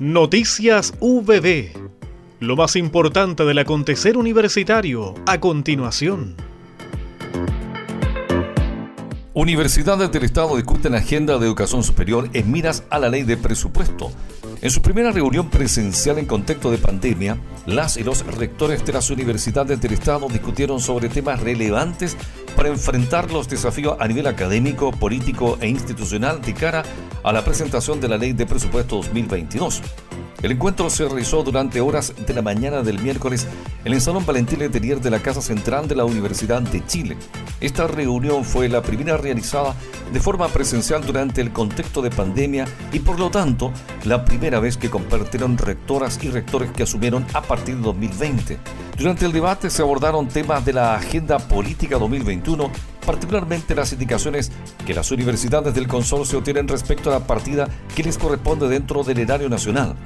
Noticias VB. Lo más importante del acontecer universitario a continuación. Universidades del Estado discuten agenda de educación superior en miras a la ley de presupuesto. En su primera reunión presencial en contexto de pandemia, las y los rectores de las universidades del Estado discutieron sobre temas relevantes para enfrentar los desafíos a nivel académico, político e institucional de cara a la presentación de la Ley de Presupuesto 2022. El encuentro se realizó durante horas de la mañana del miércoles en el Salón Valentín Letelier de la Casa Central de la Universidad de Chile. Esta reunión fue la primera realizada de forma presencial durante el contexto de pandemia y por lo tanto la primera vez que compartieron rectoras y rectores que asumieron a partir de 2020. Durante el debate se abordaron temas de la Agenda Política 2021 particularmente las indicaciones que las universidades del consorcio tienen respecto a la partida que les corresponde dentro del erario nacional.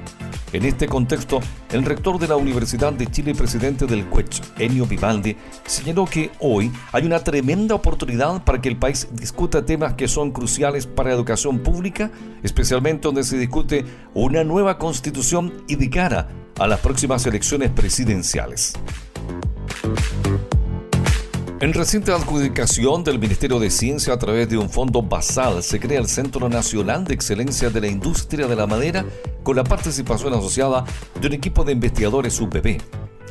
En este contexto, el rector de la Universidad de Chile presidente del CUECH, Enio Vivaldi, señaló que hoy hay una tremenda oportunidad para que el país discuta temas que son cruciales para la educación pública, especialmente donde se discute una nueva constitución y de cara a las próximas elecciones presidenciales. En reciente adjudicación del Ministerio de Ciencia a través de un fondo basal se crea el Centro Nacional de Excelencia de la Industria de la Madera con la participación asociada de un equipo de investigadores UPP.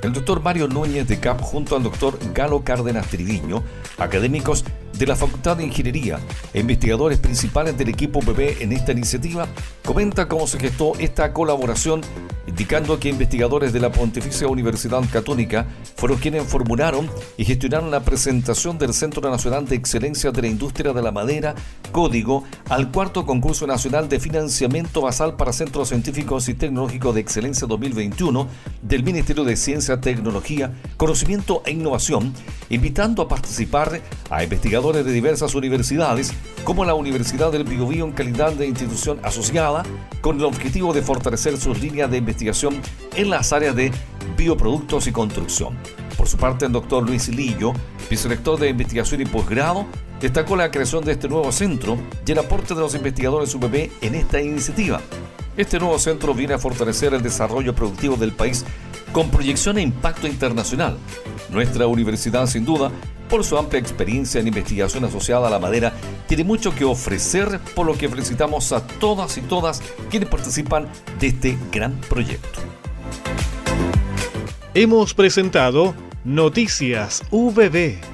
El doctor Mario Núñez de CAP junto al doctor Galo Cárdenas Triviño, académicos de la Facultad de Ingeniería e investigadores principales del equipo UPP en esta iniciativa, comenta cómo se gestó esta colaboración indicando que investigadores de la Pontificia Universidad Católica fueron quienes formularon y gestionaron la presentación del Centro Nacional de Excelencia de la Industria de la Madera, Código, al cuarto concurso nacional de financiamiento basal para centros científicos y tecnológicos de excelencia 2021 del Ministerio de Ciencia, Tecnología, Conocimiento e Innovación, invitando a participar a investigadores de diversas universidades, como la Universidad del Biobío en calidad de institución asociada, con el objetivo de fortalecer sus líneas de investigación en las áreas de bioproductos y construcción. Por su parte, el doctor Luis Lillo, vicerector de investigación y posgrado, destacó la creación de este nuevo centro y el aporte de los investigadores UPP en esta iniciativa. Este nuevo centro viene a fortalecer el desarrollo productivo del país con proyección e impacto internacional. Nuestra universidad, sin duda, por su amplia experiencia en investigación asociada a la madera, tiene mucho que ofrecer, por lo que felicitamos a todas y todas quienes participan de este gran proyecto. Hemos presentado Noticias VB